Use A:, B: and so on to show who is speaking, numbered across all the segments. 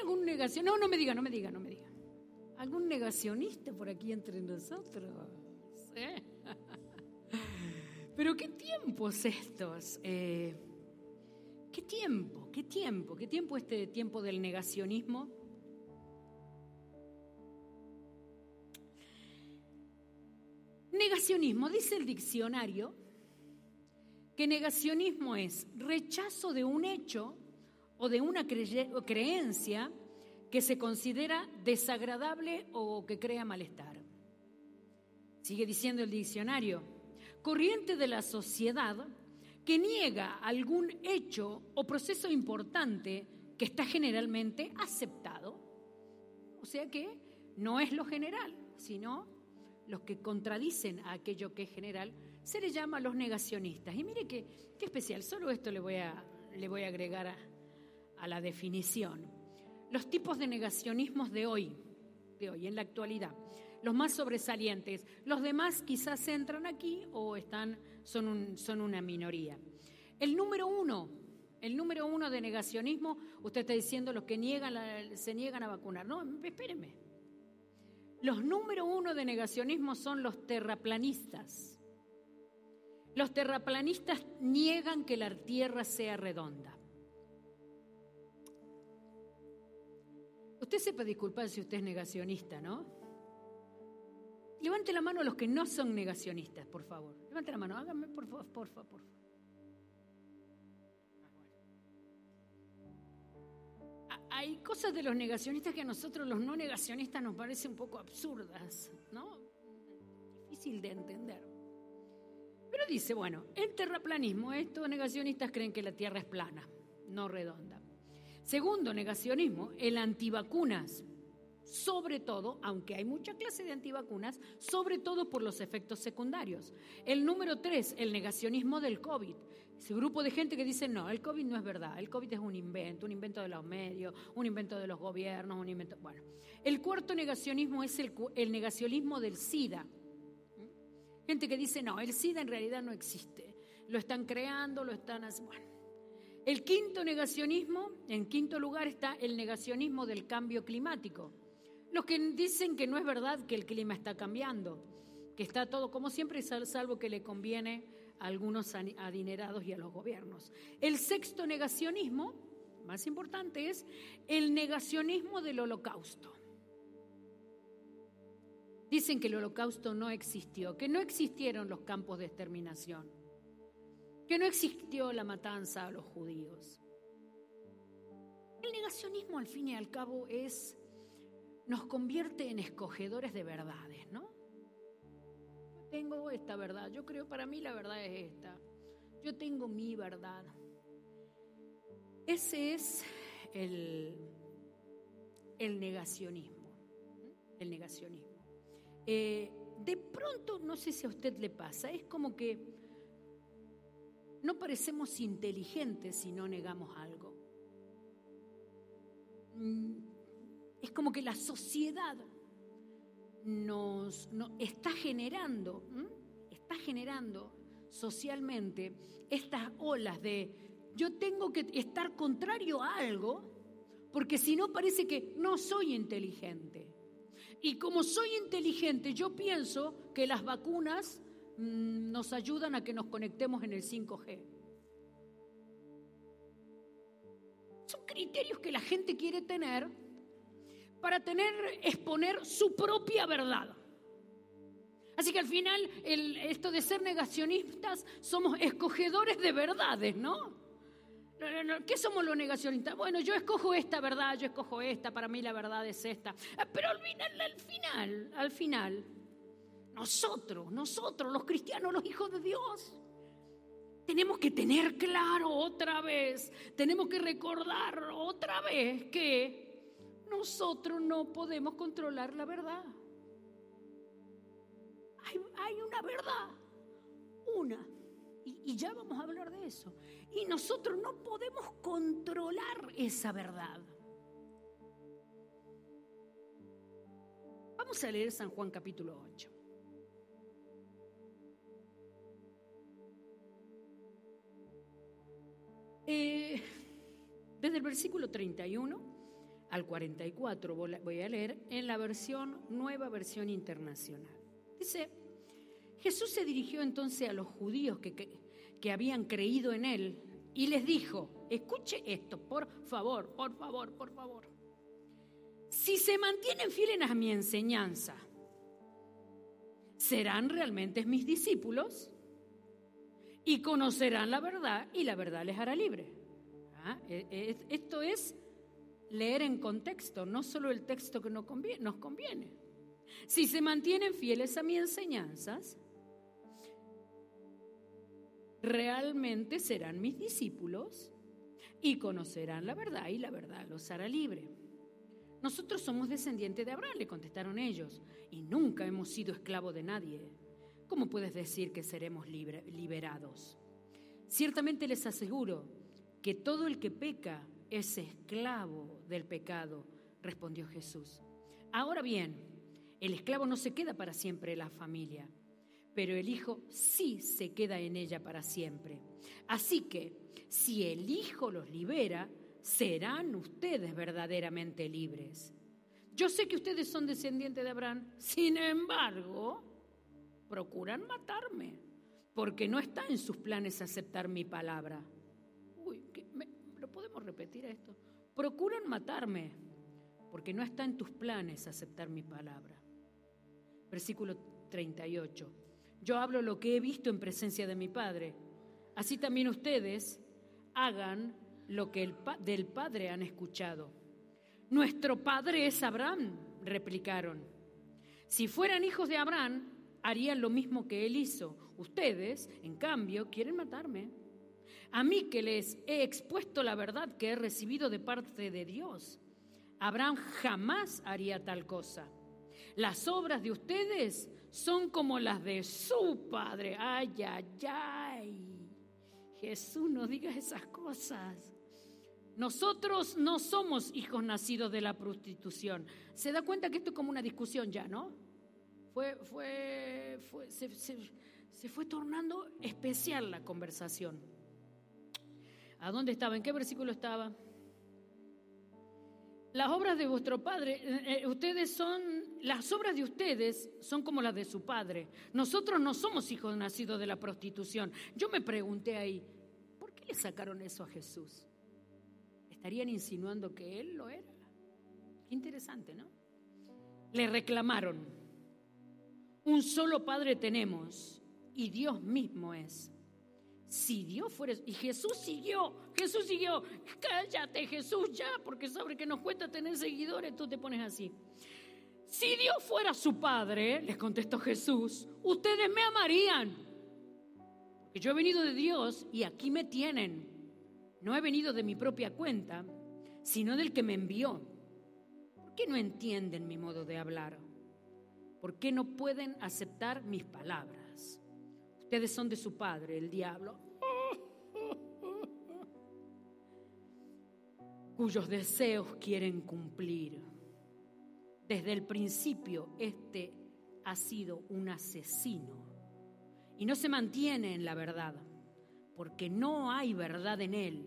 A: algún negacionista? No, no me diga, no me diga, no me diga. ¿Algún negacionista por aquí entre nosotros? ¿Eh? Pero qué tiempos estos. Eh, ¿Qué tiempo? ¿Qué tiempo? ¿Qué tiempo este tiempo del negacionismo? Negacionismo, dice el diccionario, que negacionismo es rechazo de un hecho o de una creencia que se considera desagradable o que crea malestar. Sigue diciendo el diccionario, corriente de la sociedad que niega algún hecho o proceso importante que está generalmente aceptado. O sea que no es lo general, sino los que contradicen a aquello que es general, se les llama los negacionistas. Y mire qué, qué especial, solo esto le voy a, le voy a agregar a, a la definición. Los tipos de negacionismos de hoy, de hoy, en la actualidad los más sobresalientes. Los demás quizás entran aquí o están, son, son una minoría. El número uno, el número uno de negacionismo, usted está diciendo los que niegan se niegan a vacunar. No, espéreme. Los número uno de negacionismo son los terraplanistas. Los terraplanistas niegan que la Tierra sea redonda. Usted sepa disculpar si usted es negacionista, ¿no? Levante la mano a los que no son negacionistas, por favor. Levante la mano, háganme, por favor, por favor, por favor. Hay cosas de los negacionistas que a nosotros los no negacionistas nos parecen un poco absurdas, ¿no? Difícil de entender. Pero dice, bueno, el terraplanismo, estos negacionistas creen que la Tierra es plana, no redonda. Segundo negacionismo, el antivacunas sobre todo, aunque hay mucha clase de antivacunas, sobre todo por los efectos secundarios. El número tres, el negacionismo del COVID. Ese grupo de gente que dice, no, el COVID no es verdad, el COVID es un invento, un invento de los medios, un invento de los gobiernos, un invento... Bueno, el cuarto negacionismo es el, negacionismo del SIDA. Gente que dice, no, el SIDA en realidad no existe, lo están creando, lo están... Bueno. El quinto negacionismo, en quinto lugar está el negacionismo del cambio climático. Los que dicen que no es verdad que el clima está cambiando, que está todo como siempre, salvo que le conviene a algunos adinerados y a los gobiernos. El sexto negacionismo, más importante, es el negacionismo del holocausto. Dicen que el holocausto no existió, que no existieron los campos de exterminación, que no existió la matanza a los judíos. El negacionismo, al fin y al cabo, es nos convierte en escogedores de verdades, ¿no? Yo tengo esta verdad, yo creo para mí la verdad es esta, yo tengo mi verdad. Ese es el, el negacionismo, el negacionismo. Eh, de pronto, no sé si a usted le pasa, es como que no parecemos inteligentes si no negamos algo. Mm, es como que la sociedad nos, está generando, está generando socialmente estas olas de yo tengo que estar contrario a algo, porque si no parece que no soy inteligente. Y como soy inteligente, yo pienso que las vacunas nos ayudan a que nos conectemos en el 5G. Son criterios que la gente quiere tener para tener, exponer su propia verdad. Así que al final, esto de ser negacionistas, somos escogedores de verdades, ¿no? ¿Qué somos los negacionistas? Bueno, yo escojo esta verdad, yo escojo esta, para mí la verdad es esta. Ah, pero al al final, al final, nosotros, nosotros, los cristianos, los hijos de Dios, tenemos que tener claro otra vez, tenemos que recordar otra vez que nosotros no podemos controlar la verdad. Hay, una verdad, una, y, y ya vamos a hablar de eso. Y nosotros no podemos controlar esa verdad. Vamos a leer San Juan capítulo 8. Eh, desde el versículo 31 al 44, voy a leer en la versión, nueva versión internacional. Dice, Jesús se dirigió entonces a los judíos que, que, habían creído en él y les dijo, escuche esto, por favor, por favor, por favor. Si se mantienen fieles a mi enseñanza, serán realmente mis discípulos y conocerán la verdad y la verdad les hará libre. Ah, e, e, esto es leer en contexto, no solo el texto que nos conviene. Si se mantienen fieles a mis enseñanzas, realmente serán mis discípulos y conocerán la verdad y la verdad los hará libre. Nosotros somos descendientes de Abraham, le contestaron ellos, y nunca hemos sido esclavos de nadie. ¿Cómo puedes decir que seremos liberados? Ciertamente les aseguro que todo el que peca es esclavo del pecado, respondió Jesús. Ahora bien, el esclavo no se queda para siempre en la familia, pero el hijo sí se queda en ella para siempre. Así que, si el hijo los libera, serán ustedes verdaderamente libres. Yo sé que ustedes son descendientes de Abraham, sin embargo, procuran matarme, porque no está en sus planes aceptar mi palabra. Uy, ¿lo podemos repetir esto? Procuran matarme, porque no está en tus planes aceptar mi palabra. Versículo 38. Yo hablo lo que he visto en presencia de mi Padre. Así también ustedes hagan lo que del Padre han escuchado. Nuestro Padre es Abraham, replicaron. Si fueran hijos de Abraham, harían lo mismo que él hizo. Ustedes, en cambio, quieren matarme. A mí que les he expuesto la verdad que he recibido de parte de Dios. Abraham jamás haría tal cosa. Las obras de ustedes son como las de su padre. Ay, ay, ay. Jesús no diga esas cosas. Nosotros no somos hijos nacidos de la prostitución. Se da cuenta que esto es como una discusión ya, ¿no? Fue, fue, se, fue tornando especial la conversación. ¿A dónde estaba? ¿En qué versículo estaba? Las obras de vuestro padre, eh, eh, ustedes son, las obras de ustedes son como las de su padre. Nosotros no somos hijos nacidos de la prostitución. Yo me pregunté ahí, ¿por qué le sacaron eso a Jesús? estarían insinuando que él lo era. Qué interesante, ¿no? Le reclamaron, un solo Padre tenemos y Dios mismo es. Si Dios fuera... Y Jesús siguió, Jesús siguió. Cállate Jesús ya, porque sobre que nos cuesta tener seguidores, tú te pones así. Si Dios fuera su Padre, les contestó Jesús, ustedes me amarían. Porque yo he venido de Dios y aquí me tienen. No he venido de mi propia cuenta, sino del que me envió. ¿Por qué no entienden mi modo de hablar? ¿Por qué no pueden aceptar mis palabras? Ustedes son de su padre, el diablo, cuyos deseos quieren cumplir. Desde el principio, este ha sido un asesino y no se mantiene en la verdad porque no hay verdad en él.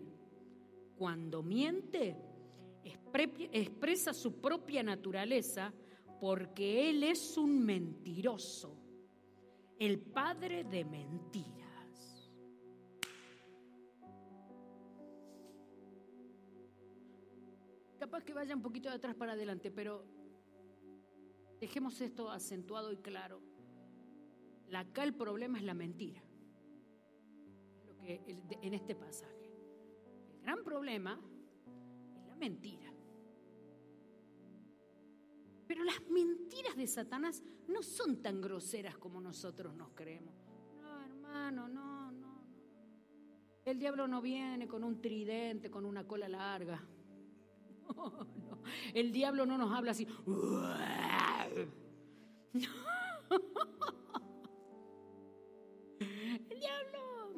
A: Cuando miente, expresa su propia naturaleza porque él es un mentiroso, el padre de mentiras. Capaz que vaya un poquito de atrás para adelante, pero dejemos esto acentuado y claro. Acá el problema es la mentira en este pasaje. El gran problema es la mentira. Pero las mentiras de Satanás no son tan groseras como nosotros nos creemos. No, hermano, no, no. El diablo no viene con un tridente, con una cola larga. El diablo no nos habla así. El diablo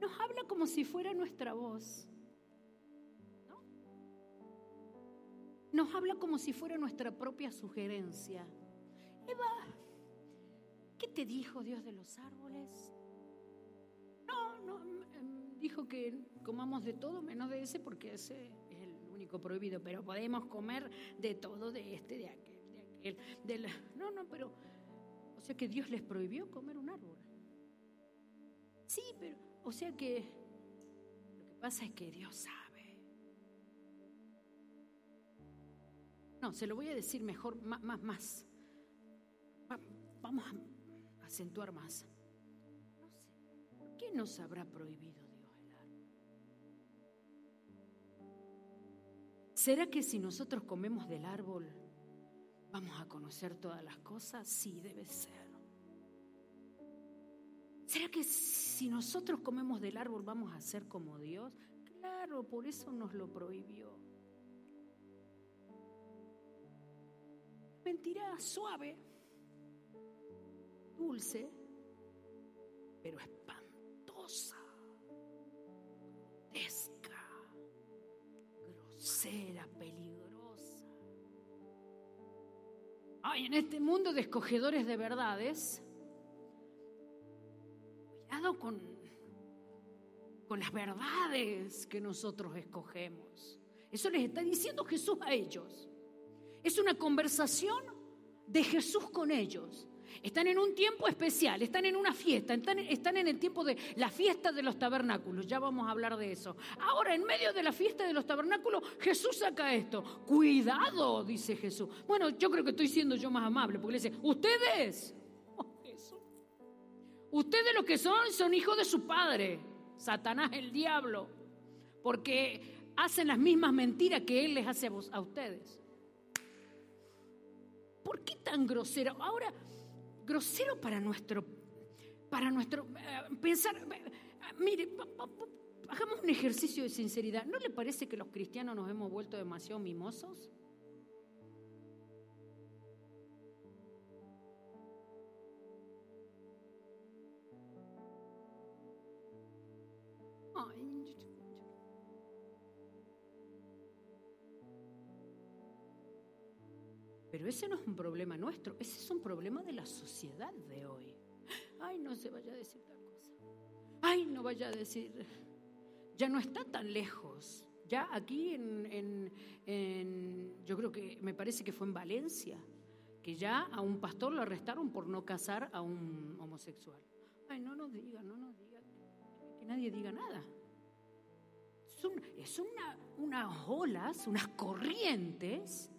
A: nos habla como si fuera nuestra voz. Nos habla como si fuera nuestra propia sugerencia. Eva, ¿qué te dijo Dios de los árboles? No, no, em, dijo que comamos de todo menos de ese porque ese es el único único prohibido, pero podemos comer de todo, de este, de aquel, de aquel, de la... No, no, pero... O sea que Dios les prohibió comer un árbol. Sí, pero... O sea que... Lo que pasa es que Dios sabe. No, se lo voy a decir mejor, más, más, más. Vamos a acentuar más. No sé, ¿por qué nos habrá prohibido ¿Será que si nosotros comemos del árbol vamos a conocer todas las cosas? Sí, debe ser. ¿Será que si nosotros comemos del árbol vamos a ser como Dios? Claro, por eso nos lo prohibió. Mentira suave, dulce, pero espantosa. Es era peligrosa. Ay, en este mundo de escogedores de verdades, cuidado con, con las verdades que nosotros escogemos. Eso les está diciendo Jesús a ellos. Es una conversación de Jesús con ellos. Están en un tiempo especial, están en una fiesta, están, en el tiempo de la fiesta de los tabernáculos, ya vamos a hablar de eso. Ahora, en medio de la fiesta de los tabernáculos, Jesús saca esto. Cuidado, dice Jesús. Bueno, yo creo que estoy siendo yo más amable, porque le dice, ustedes, oh, ustedes lo que son son hijos de su padre, Satanás el diablo, porque hacen las mismas mentiras que él les hace a ustedes. ¿Por qué tan grosero? Ahora, grosero para nuestro, para nuestro eh, pensar. Eh, mire, hagamos un ejercicio de sinceridad. ¿No le parece que los cristianos nos hemos vuelto demasiado mimosos? Ese no es un problema nuestro, ese es un problema de la sociedad de hoy. Ay, no se vaya a decir tal cosa. Ay, no vaya a decir. Ya no está tan lejos. Ya aquí en, yo creo que me parece que fue en Valencia, que ya a un pastor lo arrestaron por no casar a un homosexual. Ay, no nos diga, no nos diga, que nadie diga nada. Es, una, unas olas, unas corrientes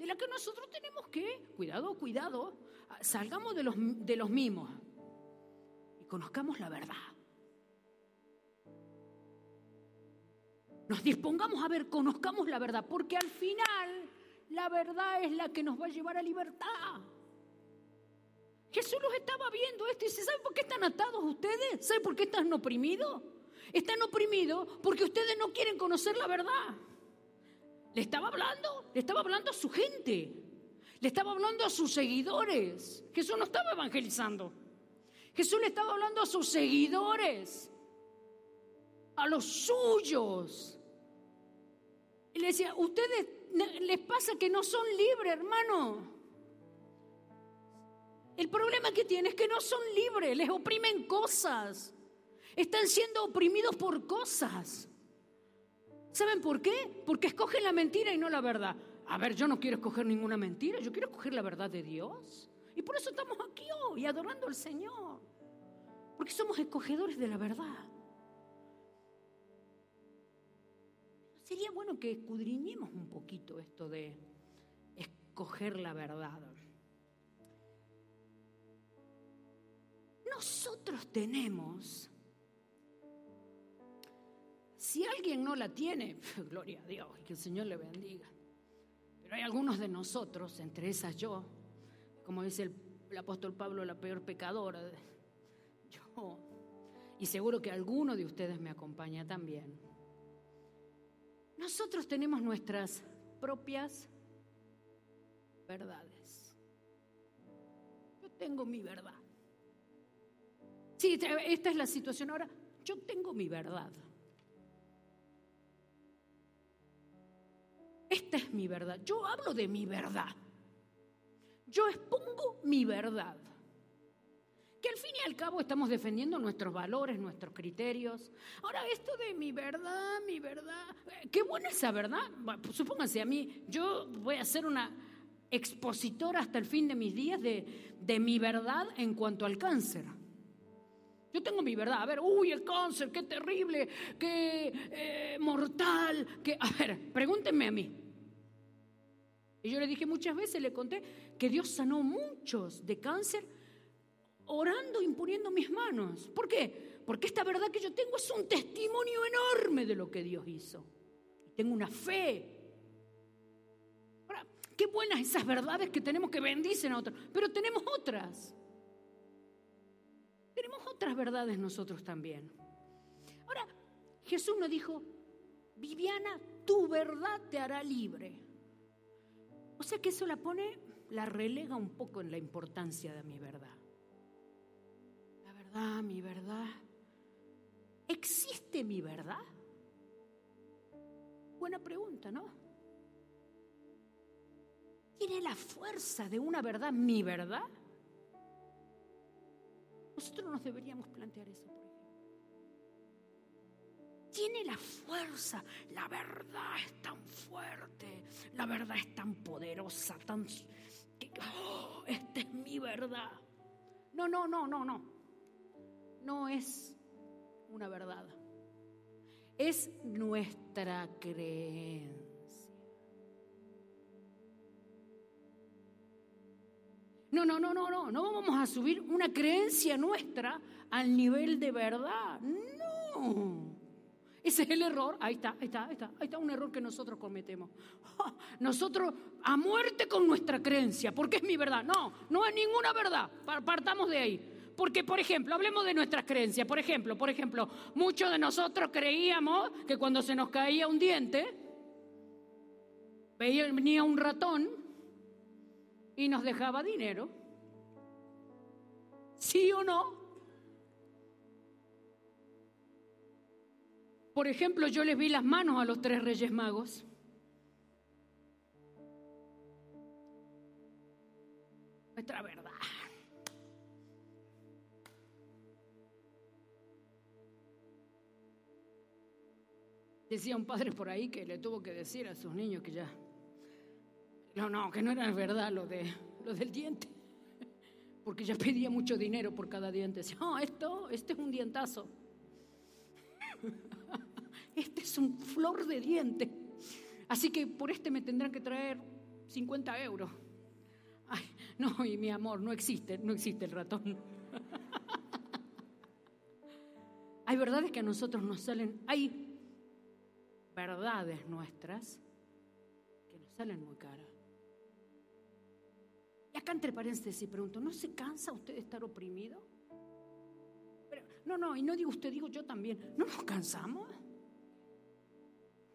A: de la que nosotros tenemos que, cuidado, cuidado, salgamos de los, de los mimos y conozcamos la verdad. Nos dispongamos a ver, conozcamos la verdad, porque al final la verdad es la que nos va a llevar a libertad. Jesús los estaba viendo esto y dice, ¿saben por qué están atados ustedes? ¿Saben por qué están oprimidos? Están oprimidos porque ustedes no quieren conocer la verdad. Le estaba hablando, le estaba hablando a su gente, le estaba hablando a sus seguidores. Jesús no estaba evangelizando. Jesús le estaba hablando a sus seguidores, a los suyos. Y le decía, ustedes les pasa que no son libres, hermano. El problema que tienen es que no son libres, les oprimen cosas. Están siendo oprimidos por cosas. ¿Saben por qué? Porque escogen la mentira y no la verdad. A ver, yo no quiero escoger ninguna mentira, yo quiero escoger la verdad de Dios. Y por eso estamos aquí hoy, adorando al Señor. Porque somos escogedores de la verdad. Sería bueno que escudriñemos un poquito esto de escoger la verdad. Nosotros tenemos si alguien no la tiene, gloria a Dios que el Señor le bendiga. Pero hay algunos de nosotros, entre esas yo, como dice el, apóstol Pablo, la peor pecadora, yo, y seguro que alguno de ustedes me acompaña también. Nosotros tenemos nuestras propias verdades. Yo tengo mi verdad. Sí, esta es la situación ahora. Yo tengo mi verdad. Esta es mi verdad. Yo hablo de mi verdad. Yo expongo mi verdad. que al fin y al cabo estamos defendiendo nuestros valores, nuestros criterios. Ahora, esto de mi verdad, mi verdad, eh, qué buena esa verdad. Pues supónganse a mí, yo voy a ser una expositora hasta el fin de mis días de, de mi verdad en cuanto al cáncer. Yo tengo mi verdad. A ver, uy, el cáncer, qué terrible, qué eh, mortal. Qué... A ver, pregúntenme a mí. Y yo le dije muchas veces, le conté que Dios sanó muchos de cáncer orando, imponiendo mis manos. ¿Por qué? Porque esta verdad que yo tengo es un testimonio enorme de lo que Dios hizo. Tengo una fe. Ahora, qué buenas esas verdades que tenemos que bendicen a otros, pero tenemos otras. Tenemos otras verdades nosotros también. Ahora, Jesús nos dijo, Viviana, tu verdad te hará libre. O sea que eso la pone, la relega un poco en la importancia de mi verdad. La verdad, mi verdad. ¿Existe mi verdad? Buena pregunta, ¿no? ¿Tiene la fuerza de una verdad mi verdad? Nosotros nos deberíamos plantear eso. Tiene la fuerza, la verdad es tan fuerte, la verdad es tan poderosa, tan... Oh, esta es mi verdad. No, no, no, no, no. No es una verdad. Es nuestra creencia. No, no, no, no, no, no vamos a subir una creencia nuestra al nivel de verdad. No. Ese es el error. Ahí está, ahí está, ahí está. Ahí está un error que nosotros cometemos. Nosotros a muerte con nuestra creencia, porque es mi verdad. No, no es ninguna verdad. Partamos de ahí. Porque, por ejemplo, hablemos de nuestras creencias. Por ejemplo, por ejemplo, muchos de nosotros creíamos que cuando se nos caía un diente, venía un ratón y nos dejaba dinero. ¿Sí o no? Por ejemplo, yo les vi las manos a los tres reyes magos. Nuestra verdad. Decía un padre por ahí que le tuvo que decir a sus niños que ya no, no, que no era verdad lo, de, lo del diente. Porque ya pedía mucho dinero por cada diente. Decía, oh, esto, este es un dientazo. Es un flor de diente. Así que por este me tendrán que traer 50 euros. Ay, no, y mi amor, no existe, no existe el ratón. hay verdades que a nosotros nos salen, hay verdades nuestras que nos salen muy caras. Y acá entre paréntesis pregunto, ¿no se cansa usted de estar oprimido? no, no, y no digo usted, digo yo también. ¿No nos cansamos?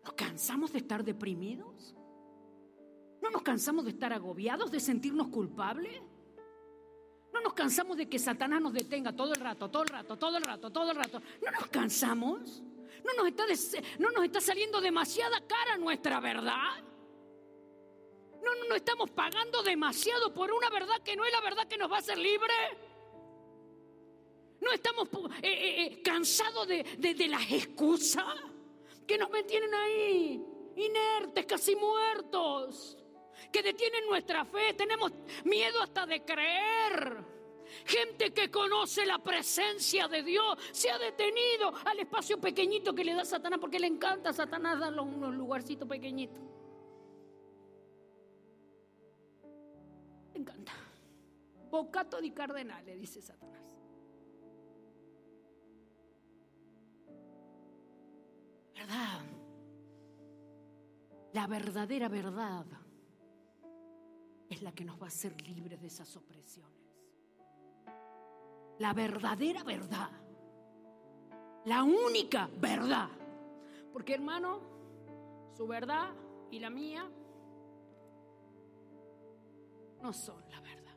A: ¿Nos cansamos de estar deprimidos? ¿No nos cansamos de estar agobiados, de sentirnos culpables? ¿No nos cansamos de que Satanás nos detenga todo el rato, todo el rato, todo el rato, todo el rato? ¿No nos cansamos? ¿No nos está, no nos está saliendo demasiada cara nuestra verdad? No, no, estamos pagando demasiado por una verdad que no es la verdad que nos va a hacer libre. No estamos eh, eh, eh, cansados de, de las excusas que nos mantienen ahí, inertes, casi muertos, que detienen nuestra fe. Tenemos miedo hasta de creer. Gente que conoce la presencia de Dios se ha detenido al espacio pequeñito que le da Satanás, porque le encanta a Satanás darle unos lugarcitos pequeñitos. Me encanta. Bocato di cardenale, dice Satanás. ¿Verdad? La verdadera verdad es la que nos va a hacer libres de esas opresiones. La verdadera verdad. La única verdad. Porque hermano, su verdad y la mía no son la verdad.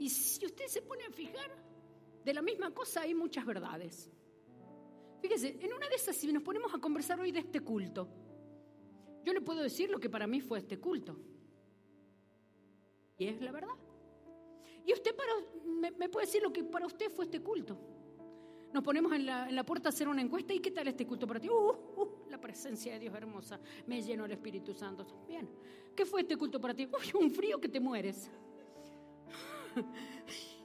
A: Y si usted se pone a fijar, de la misma cosa hay muchas verdades. Fíjese, en una de esas, si nos ponemos a conversar hoy de este culto, yo le puedo decir lo que para mí fue este culto. Y es la verdad. Y usted me, puede decir lo que para usted fue este culto. Nos ponemos en la, puerta a hacer una encuesta y ¿qué tal este culto para ti? Uh, uh, la presencia de Dios hermosa, me lleno el Espíritu Santo. Bien, ¿qué fue este culto para ti? Uy, un frío que te mueres.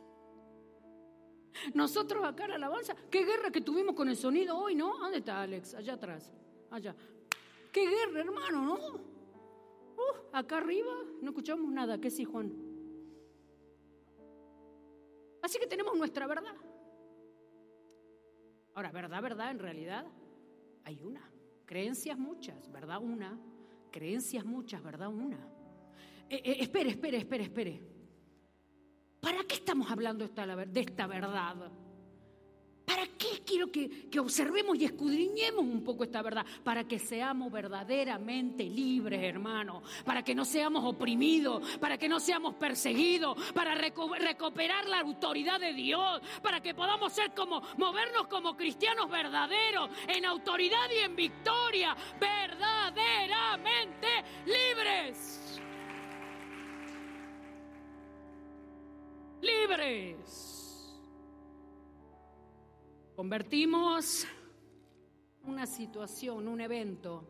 A: Nosotros acá en la alabanza, qué guerra que tuvimos con el sonido hoy, ¿no? ¿Dónde está Alex? Allá atrás, allá. Qué guerra, hermano, ¿no? Uh, acá arriba no escuchamos nada, ¿qué sí, Juan? Así que tenemos nuestra verdad. Ahora, verdad, verdad, en realidad hay una. Creencias muchas, verdad una. Creencias muchas, verdad una. Eh, eh, espere, espere, espere, espere. ¿Para qué estamos hablando de esta verdad? ¿Para qué quiero que, que, observemos y escudriñemos un poco esta verdad? Para que seamos verdaderamente libres, hermano. Para que no seamos oprimidos, para que no seamos perseguidos, para recuperar la autoridad de Dios, para que podamos ser como, movernos como cristianos verdaderos, en autoridad y en victoria, verdaderamente libres. Libres. Convertimos una situación, un evento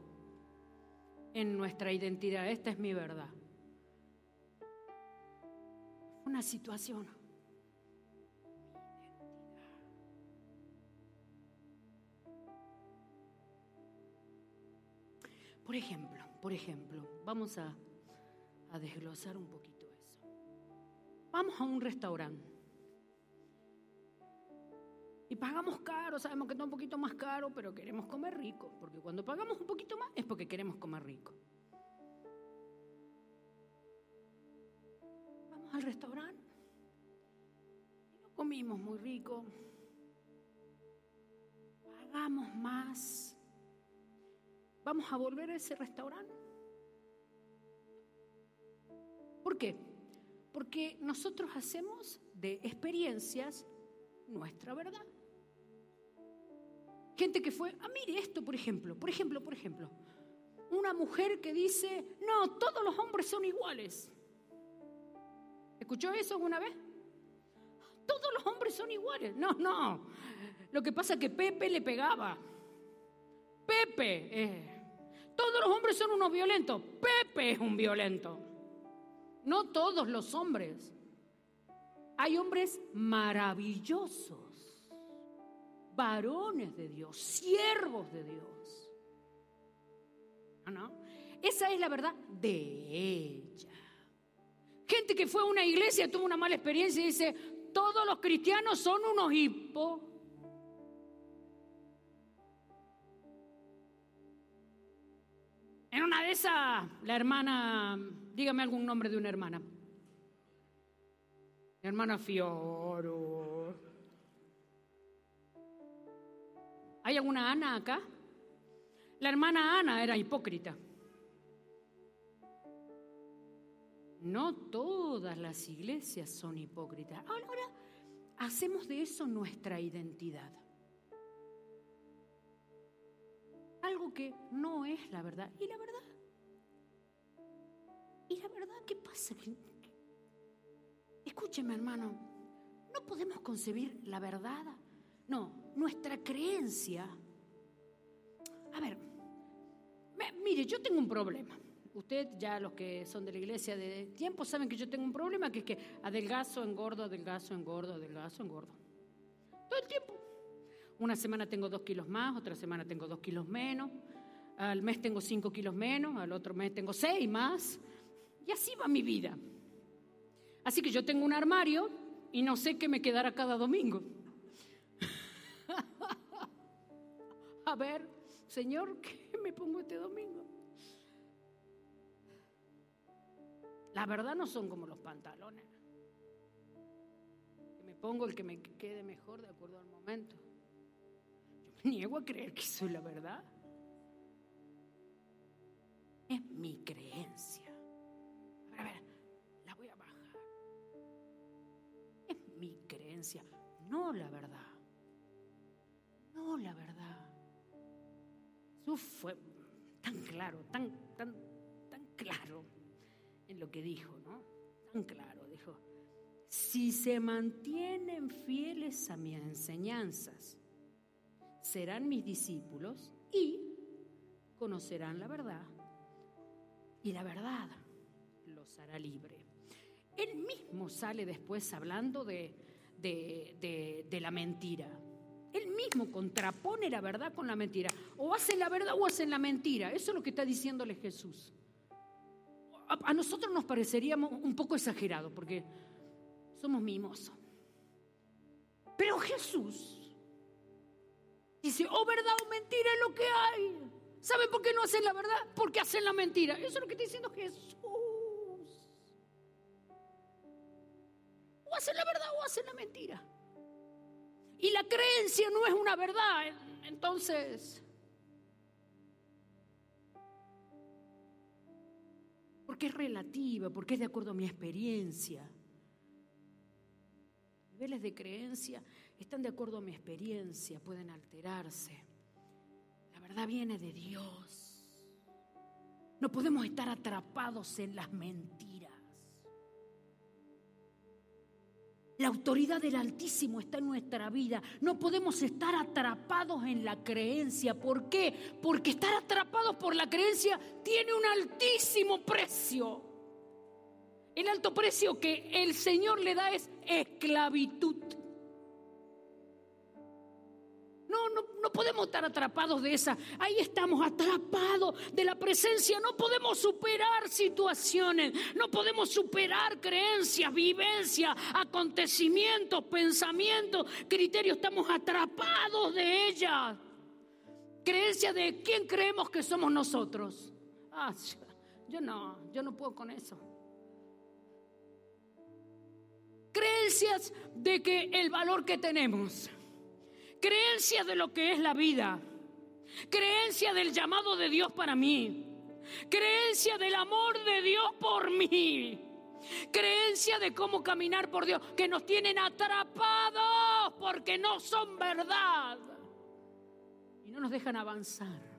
A: en nuestra identidad. Esta es mi verdad. Una situación. Por ejemplo, por ejemplo, vamos a, a desglosar un poquito. Vamos a un restaurante. Y pagamos caro, sabemos que está un poquito más caro, pero queremos comer rico. Porque cuando pagamos un poquito más es porque queremos comer rico. Vamos al restaurante y no comimos muy rico. Pagamos más. ¿Vamos a volver a ese restaurante? ¿Por qué? Porque nosotros hacemos de experiencias nuestra verdad. Gente que fue, ah, mire esto, por ejemplo, por ejemplo, por ejemplo. Una mujer que dice, no, todos los hombres son iguales. ¿Escuchó eso alguna vez? Todos los hombres son iguales. No, no. Lo que pasa es que Pepe le pegaba. Pepe. Eh. Todos los hombres son unos violentos. Pepe es un violento. No todos los hombres. Hay hombres maravillosos, varones de Dios, siervos de Dios. ¿No? Esa es la verdad de ella. Gente que fue a una iglesia, tuvo una mala experiencia y dice, todos los cristianos son unos hipos. En una de esas, la hermana Dígame algún nombre de una hermana. Hermana Fioro. ¿Hay alguna Ana acá? La hermana Ana era hipócrita. No todas las iglesias son hipócritas. Ahora hacemos de eso nuestra identidad. Algo que no es la verdad. Y la verdad y la verdad, ¿qué pasa? Escúcheme, hermano, no podemos concebir la verdad. No, nuestra creencia. A ver, mire, yo tengo un problema. Usted, ya los que son de la iglesia de tiempo, saben que yo tengo un problema, que es que adelgazo, engordo, adelgazo, engordo, adelgazo, engordo. Todo el tiempo. Una semana tengo dos kilos más, otra semana tengo dos kilos menos, al mes tengo cinco kilos menos, al otro mes tengo seis más, así va mi vida. Así que yo tengo un armario y no sé qué me quedará cada domingo. A ver, Señor, ¿qué me pongo este domingo? La verdad no son como los pantalones. Me pongo el que me quede mejor de acuerdo al momento. Yo me niego a creer que soy la verdad. Es mi creencia. No la verdad. No la verdad. Jesús fue tan claro, tan, tan, tan claro en lo que dijo, ¿no? Tan claro, dijo, si se mantienen fieles a mis enseñanzas, serán mis discípulos y conocerán la verdad. Y la verdad los hará libre. Él mismo sale después hablando de, de, la mentira. Él mismo contrapone la verdad con la mentira. O hacen la verdad o hacen la mentira. Eso es lo que está diciéndole Jesús. A, nosotros nos pareceríamos un poco exagerado porque somos mimosos. Pero Jesús dice, o oh, verdad o mentira es lo que hay. ¿Saben por qué no hacen la verdad? Porque hacen la mentira. Eso es lo que está diciendo Jesús. O hacen la verdad o hacen la mentira. Y la creencia no es una verdad. Entonces, porque es relativa, porque es de acuerdo a mi experiencia. Niveles de creencia están de acuerdo a mi experiencia, pueden alterarse. La verdad viene de Dios. No podemos estar atrapados en las mentiras. La autoridad del Altísimo está en nuestra vida. No podemos estar atrapados en la creencia. ¿Por qué? Porque estar atrapados por la creencia tiene un altísimo precio. El alto precio que el Señor le da es esclavitud. No, no, no podemos estar atrapados de esa. Ahí estamos atrapados de la presencia. No podemos superar situaciones. No podemos superar creencias, vivencias, acontecimientos, pensamientos, criterios. Estamos atrapados de ella. Creencia de quién creemos que somos nosotros. Ah, yo no, yo no puedo con eso. Creencias de que el valor que tenemos creencia de lo que es la vida, creencia del llamado de Dios para mí, creencia del amor de Dios por mí, creencia de cómo caminar por Dios, que nos tienen atrapados porque no son verdad y no nos dejan avanzar.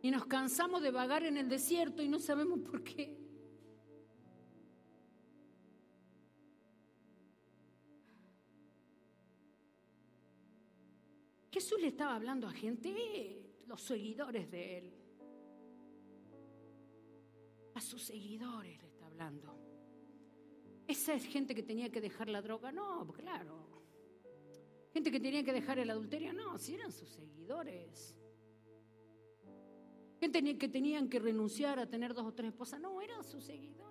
A: Y nos cansamos de vagar en el desierto y no sabemos por qué. Jesús le estaba hablando a gente, los seguidores de él. A sus seguidores le está hablando. Esa es gente que tenía que dejar la droga, no, claro. Gente que tenía que dejar el adulterio, no, si eran sus seguidores. Gente que tenían que renunciar a tener dos o tres esposas, no, eran sus seguidores.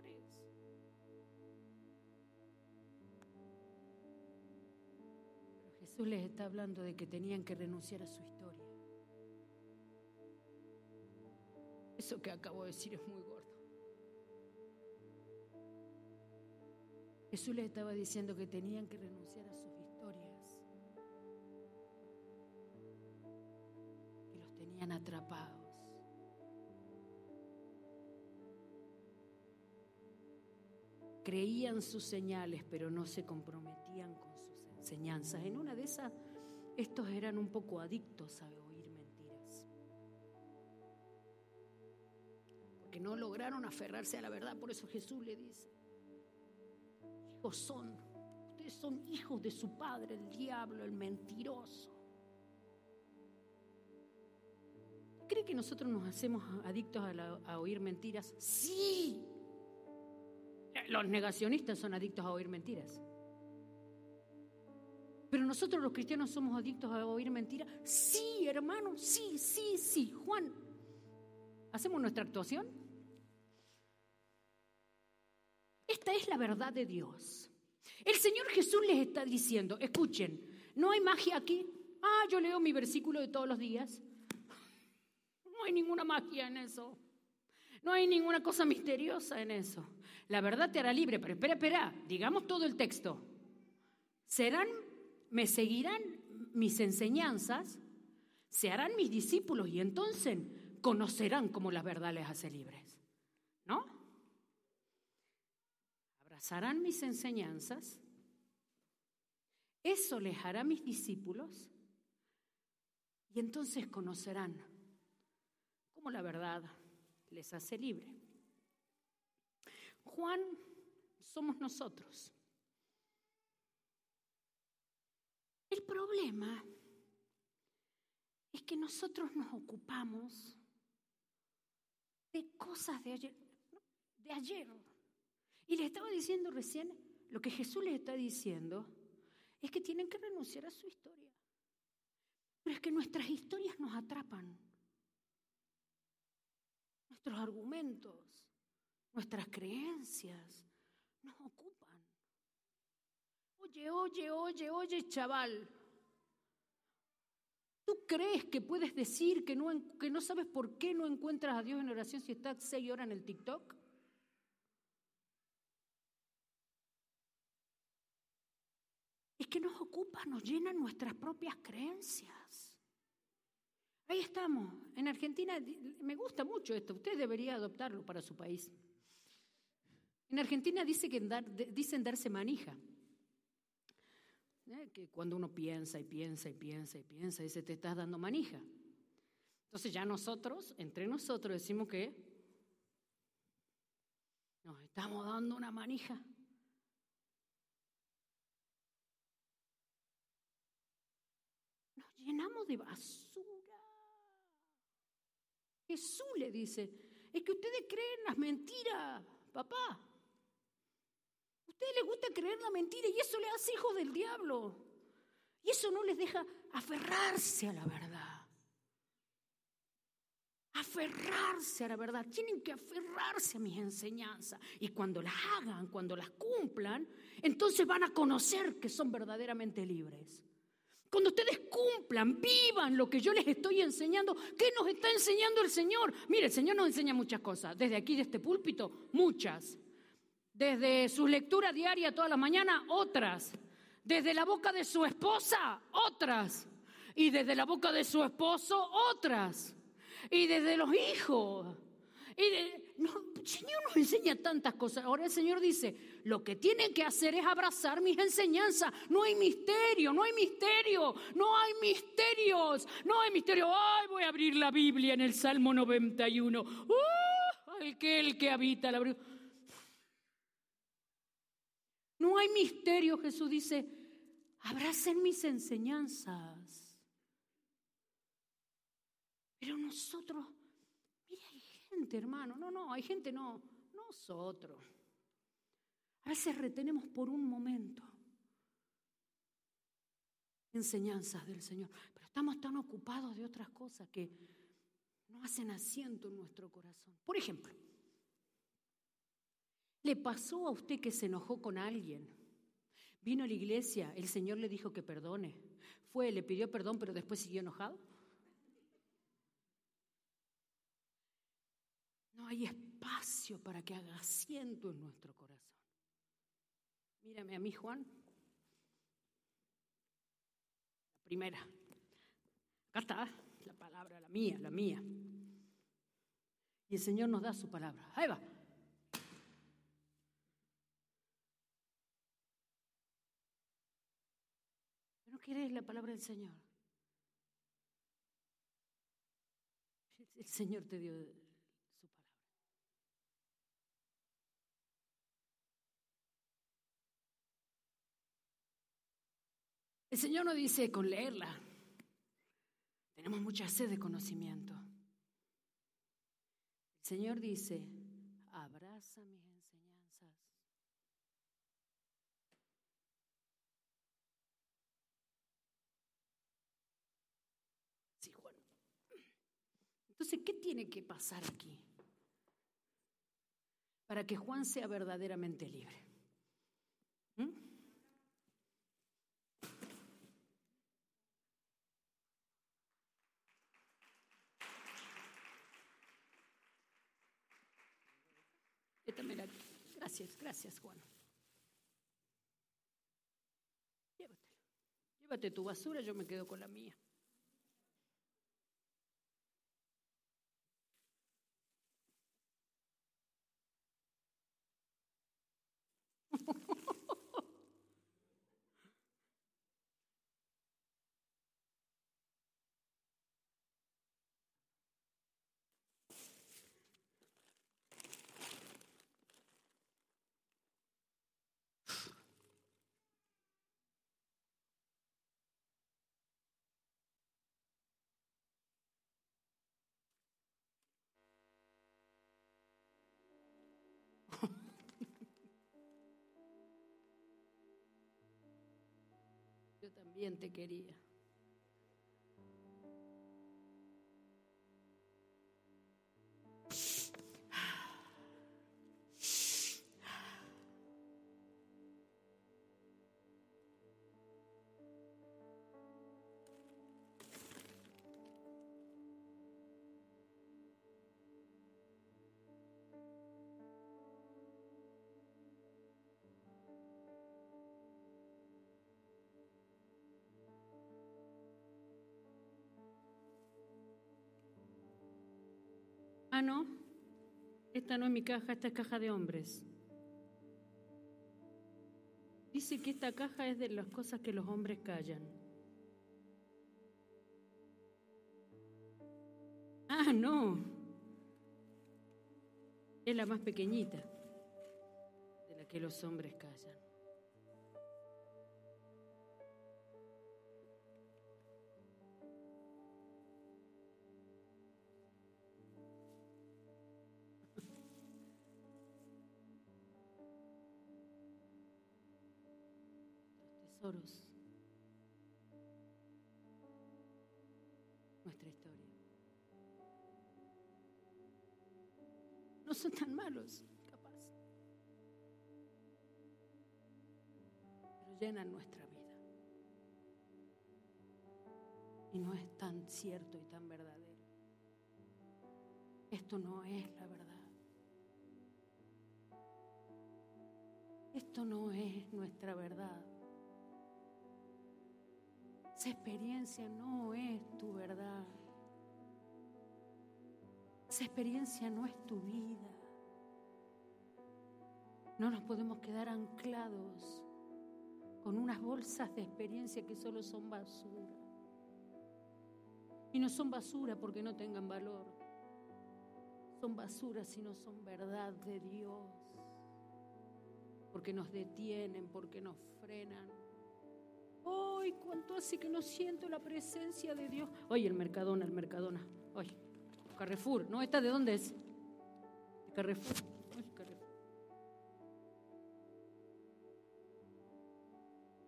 A: Jesús les está hablando de que tenían que renunciar a su historia. Eso que acabo de decir es muy gordo. Jesús les estaba diciendo que tenían que renunciar a sus historias. Que los tenían atrapados. Creían sus señales, pero no se comprometían con enseñanzas. En una de esas, estos eran un poco adictos a oír mentiras. Porque no lograron aferrarse a la verdad. Por eso Jesús le dice, hijos son, ustedes son hijos de su padre, el diablo, el mentiroso. ¿Cree que nosotros nos hacemos adictos a, a oír mentiras? Sí. Los negacionistas son adictos a oír mentiras. Pero nosotros los cristianos somos adictos a oír mentiras. Sí, hermano, sí, sí, sí. Juan, ¿hacemos nuestra actuación? Esta es la verdad de Dios. El Señor Jesús les está diciendo, escuchen, no hay magia aquí. Ah, yo leo mi versículo de todos los días. No hay ninguna magia en eso. No hay ninguna cosa misteriosa en eso. La verdad te hará libre, pero espera, espera, digamos todo el texto. Serán me seguirán mis enseñanzas, se harán mis discípulos y entonces conocerán cómo la verdad les hace libres. ¿No? Abrazarán mis enseñanzas, eso les hará mis discípulos y entonces conocerán cómo la verdad les hace libre. Juan somos nosotros. El problema es que nosotros nos ocupamos de cosas de ayer. Y les estaba diciendo recién, lo que Jesús les está diciendo es que tienen que renunciar a su historia. Pero es que nuestras historias nos atrapan. Nuestros argumentos, nuestras creencias nos. Oye, oye, oye, oye, chaval. ¿Tú crees que puedes decir que no, que no sabes por qué no encuentras a Dios en oración si estás seis horas en el TikTok? Es que nos ocupa, nos llenan nuestras propias creencias. Ahí estamos. En Argentina me gusta mucho esto. Usted debería adoptarlo para su país. En Argentina dice que dicen darse manija. ¿Eh? Que cuando uno piensa y piensa y piensa y piensa, dice, te estás dando manija. Entonces ya nosotros, entre nosotros, decimos que nos estamos dando una manija. Nos llenamos de basura. Jesús le dice, es que ustedes creen las mentiras, papá ustedes les gusta creer la mentira y eso le hace hijos del diablo. Y eso no les deja aferrarse a la verdad. Aferrarse a la verdad. Tienen que aferrarse a mis enseñanzas. Y cuando las hagan, cuando las cumplan, entonces van a conocer que son verdaderamente libres. Cuando ustedes cumplan, vivan lo que yo les estoy enseñando, ¿qué nos está enseñando el Señor? Mire, el Señor nos enseña muchas cosas. Desde aquí, de este púlpito, muchas. Desde su lectura diaria toda la mañana, otras. Desde la boca de su esposa, otras. Y desde la boca de su esposo, otras. Y desde los hijos. Y el Señor nos enseña tantas cosas. Ahora el Señor dice, lo que tienen que hacer es abrazar mis enseñanzas. No hay misterio, no hay misterio, no hay misterios, no hay misterio. Ay, voy a abrir la Biblia en el Salmo 91. ¡Uh! Aquel que habita la no hay misterio, Jesús dice, abracen mis enseñanzas. Pero nosotros, mira, hay gente, hermano, no, no, hay gente, no, nosotros. A veces retenemos por un momento enseñanzas del Señor, pero estamos tan ocupados de otras cosas que no hacen asiento en nuestro corazón. Por ejemplo, ¿Le pasó a usted que se enojó con alguien? Vino a la iglesia, el Señor le dijo que perdone. Fue, le pidió perdón, pero después siguió enojado. No hay espacio para que haga asiento en nuestro corazón. Mírame a mí, Juan. La primera. Acá está la palabra, la mía, la mía. Y el Señor nos da su palabra. Ahí va. Querés la palabra del Señor? El Señor te dio su palabra. El Señor no dice con leerla. Tenemos mucha sed de conocimiento. El Señor dice, abrázame Entonces, ¿qué tiene que pasar aquí? Para que Juan sea verdaderamente libre. ¿Mm? Gracias, gracias, Juan. Llévatelo. Llévate tu basura, yo me quedo con la mía. También te quería. Ah, no, esta no es mi caja, esta es caja de hombres. Dice que esta caja es de las cosas que los hombres callan. Ah, no. Es la más pequeñita de la que los hombres callan. No son tan malos, capaz. Pero llenan nuestra vida. Y no es tan cierto y tan verdadero. Esto no es la verdad. Esto no es nuestra verdad. Esa experiencia no es tu verdad. Esa experiencia no es tu vida. No nos podemos quedar anclados con unas bolsas de experiencia que solo son basura. Y no son basura porque no tengan valor. Son basura si no son verdad de Dios. Porque nos detienen, porque nos frenan ¡Ay, cuánto hace que no siento la presencia de Dios! Oye, el Mercadona, el Mercadona. Oye, Carrefour. ¿No? ¿Esta de dónde es? Carrefour.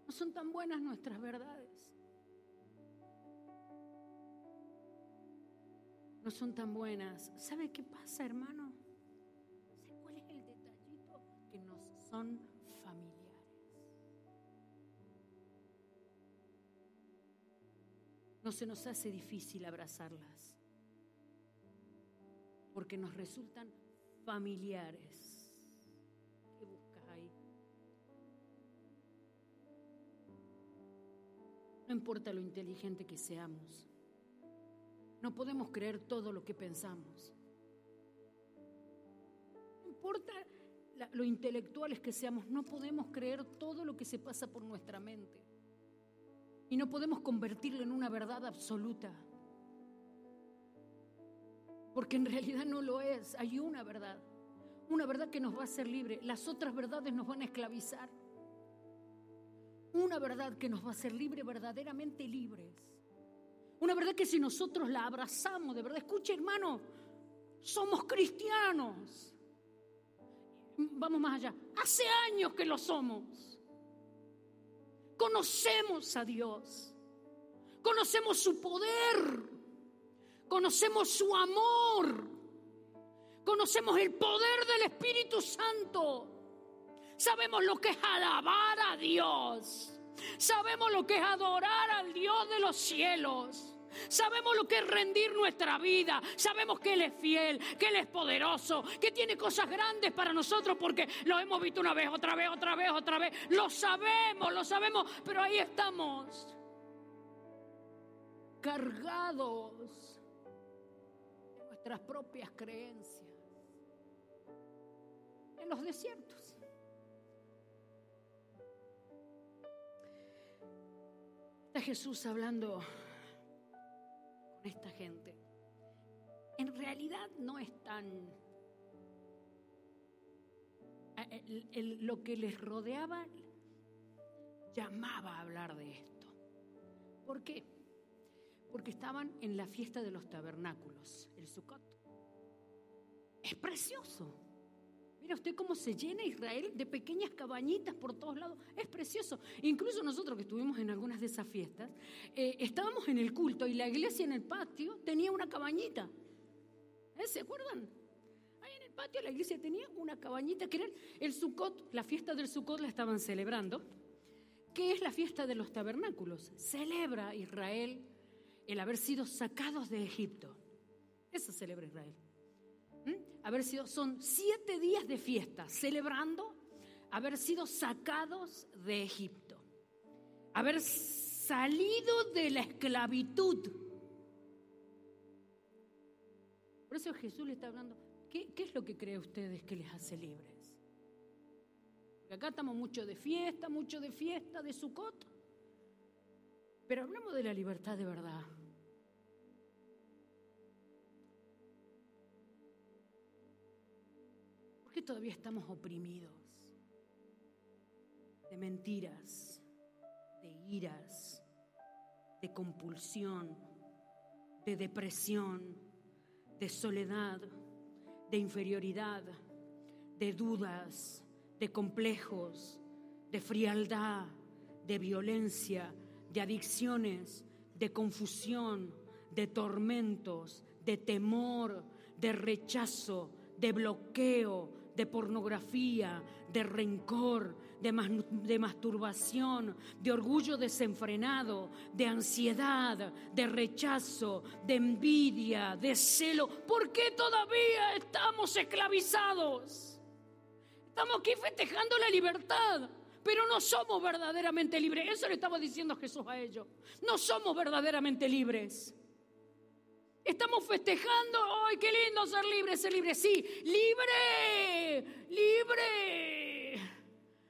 A: No son tan buenas nuestras verdades. No son tan buenas. ¿Sabe qué pasa, hermano? ¿Cuál es el detallito? Que nos son no se nos hace difícil abrazarlas, porque nos resultan familiares. ¿Qué buscas ahí? No importa lo inteligente que seamos, no podemos creer todo lo que pensamos. No importa lo intelectuales que seamos, no podemos creer todo lo que se pasa por nuestra mente y no podemos convertirlo en una verdad absoluta. Porque en realidad no lo es. Hay una verdad. Una verdad que nos va a hacer libre. Las otras verdades nos van a esclavizar. Una verdad que nos va a hacer libre, verdaderamente libres. Una verdad que si nosotros la abrazamos de verdad, escuche hermano, somos cristianos. Vamos más allá. Hace años que lo somos. Conocemos a Dios. Conocemos su poder. Conocemos su amor. Conocemos el poder del Espíritu Santo. Sabemos lo que es alabar a Dios. Sabemos lo que es adorar al Dios de los cielos. Sabemos lo que es rendir nuestra vida. Sabemos que Él es fiel, que Él es poderoso, que tiene cosas grandes para nosotros porque lo hemos visto una vez, otra vez, otra vez, otra vez. Lo sabemos, lo sabemos, pero ahí estamos. Cargados nuestras propias creencias. En los desiertos. Está Jesús hablando esta gente. En realidad no es tan... lo que les rodeaba llamaba a hablar de esto. ¿Por qué? Porque estaban en la fiesta de los tabernáculos, el Sukkot. Es precioso. Mira usted cómo se llena Israel de pequeñas cabañitas por todos lados. Es precioso. Incluso nosotros que estuvimos en algunas de esas fiestas, eh, estábamos en el culto y la iglesia en el patio tenía una cabañita. ¿Eh? ¿Se acuerdan? Ahí en el patio la iglesia tenía una cabañita que era el Sukkot, la fiesta del Sukkot la estaban celebrando. ¿Qué es la fiesta de los tabernáculos? Celebra Israel el haber sido sacados de Egipto. Eso celebra Israel. Haber sido, son siete días de fiesta, celebrando haber sido sacados de Egipto, haber salido de la esclavitud. Por eso Jesús le está hablando, ¿qué, qué es lo que cree ustedes que les hace libres? acá estamos mucho de fiesta, mucho de fiesta, de Sucot, pero hablamos de la libertad de verdad. qué todavía estamos oprimidos de mentiras, de iras, de compulsión, de depresión, de soledad, de inferioridad, de dudas, de complejos, de frialdad, de violencia, de adicciones, de confusión, de tormentos, de temor, de rechazo, de bloqueo, de pornografía, de rencor, de, masturbación, de orgullo desenfrenado, de ansiedad, de rechazo, de envidia, de celo. ¿Por qué todavía estamos esclavizados? Estamos aquí festejando la libertad. Pero no somos verdaderamente libres. Eso le estaba diciendo Jesús a ellos. No somos verdaderamente libres. Estamos festejando, ¡ay, qué lindo ser libre, ser libre! Sí, libre, libre.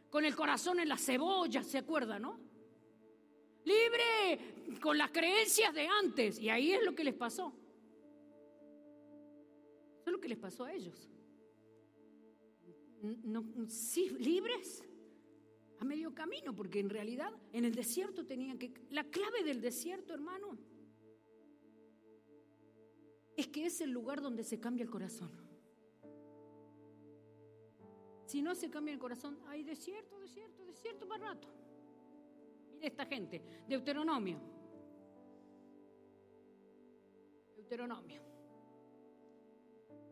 A: Con el corazón en la cebolla, ¿se acuerda, no? Libre con las creencias de antes. Y ahí es lo que les pasó. Eso es lo que les pasó a ellos. sí, libres a medio camino, porque en realidad en el desierto tenían que... La clave del desierto, hermano, es que es el lugar donde se cambia el corazón. Si no se cambia el corazón, hay desierto, desierto, desierto más rato. Mire esta gente, Deuteronomio. Deuteronomio.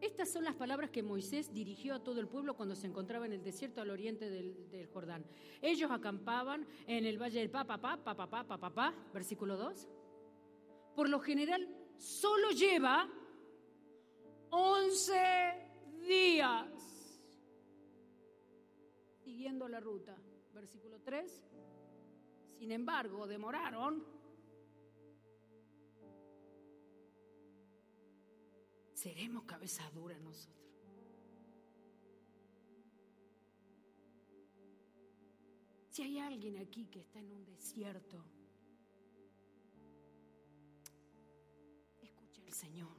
A: Estas son las palabras que Moisés dirigió a todo el pueblo cuando se encontraba en el desierto al oriente del, Jordán. Ellos acampaban en el valle del Papapá, Papapá, Papapá, versículo 2. Por lo general solo lleva 11 días siguiendo la ruta. Versículo 3. Sin embargo, demoraron. Seremos cabeza dura nosotros. Si hay alguien aquí que está en un desierto, Señor.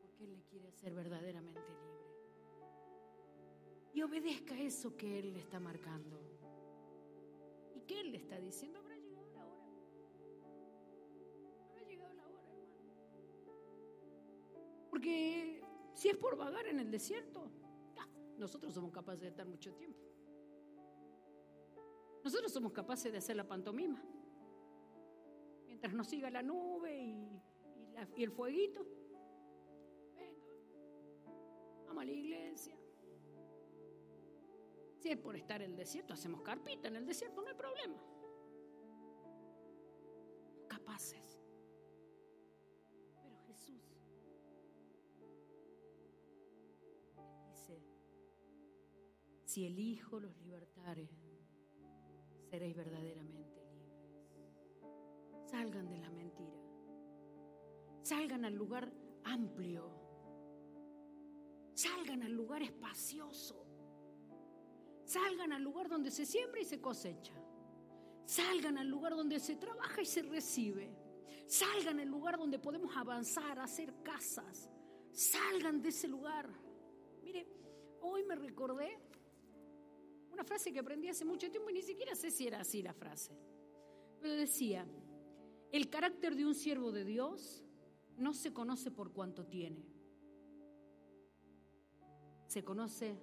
A: Porque Él le quiere hacer verdaderamente libre. Y obedezca eso que Él le está marcando. ¿Y qué Él le está diciendo? Porque si es por vagar en el desierto, nosotros somos capaces de estar mucho tiempo. Nosotros somos capaces de hacer la pantomima mientras nos siga la nube y, y, el fueguito. Venga, vamos a la iglesia. Si es por estar en el desierto, hacemos carpita en el desierto, no hay problema. Capaces. Si el Hijo los libertare, seréis verdaderamente Salgan de la mentira. Salgan al lugar amplio. Salgan al lugar espacioso. Salgan al lugar donde se siembra y se cosecha. Salgan al lugar donde se trabaja y se recibe. Salgan al lugar donde podemos avanzar, hacer casas. Salgan de ese lugar. Mire, hoy me recordé una frase que aprendí hace mucho tiempo y ni siquiera sé si era así la frase. Pero decía, el carácter de un siervo de Dios no se conoce por cuanto tiene, se conoce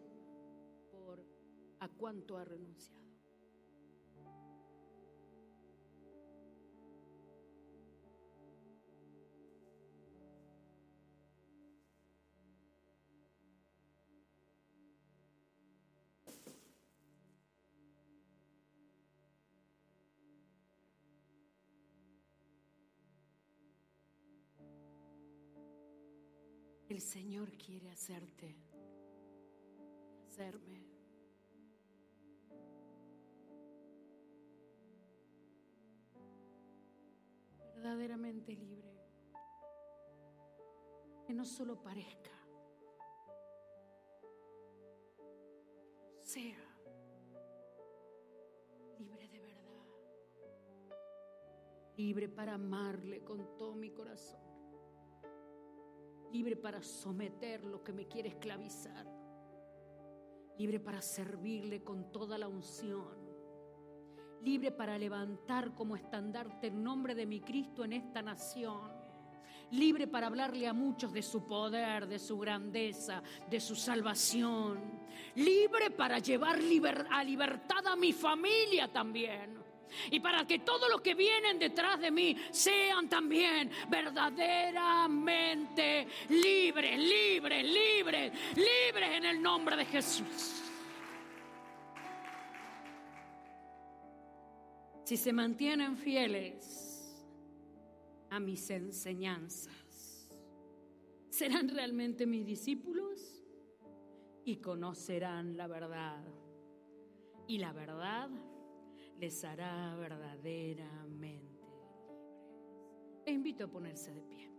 A: por a cuánto ha renunciado. El Señor quiere hacerte, hacerme. verdaderamente libre. Que no solo parezca, sea libre de verdad, libre para amarle con todo mi corazón libre para someter lo que me quiere esclavizar, libre para servirle con toda la unción, libre para levantar como estandarte el nombre de mi Cristo en esta nación, libre para hablarle a muchos de su poder, de su grandeza, de su salvación, libre para llevar a libertad a mi familia también y para que todos los que vienen detrás de mí sean también verdaderamente libres, libres, libres, libres en el nombre de Jesús. Si se mantienen fieles a mis enseñanzas, serán realmente mis discípulos y conocerán la verdad. Y la verdad les hará verdaderamente libres. E invito a ponerse de pie.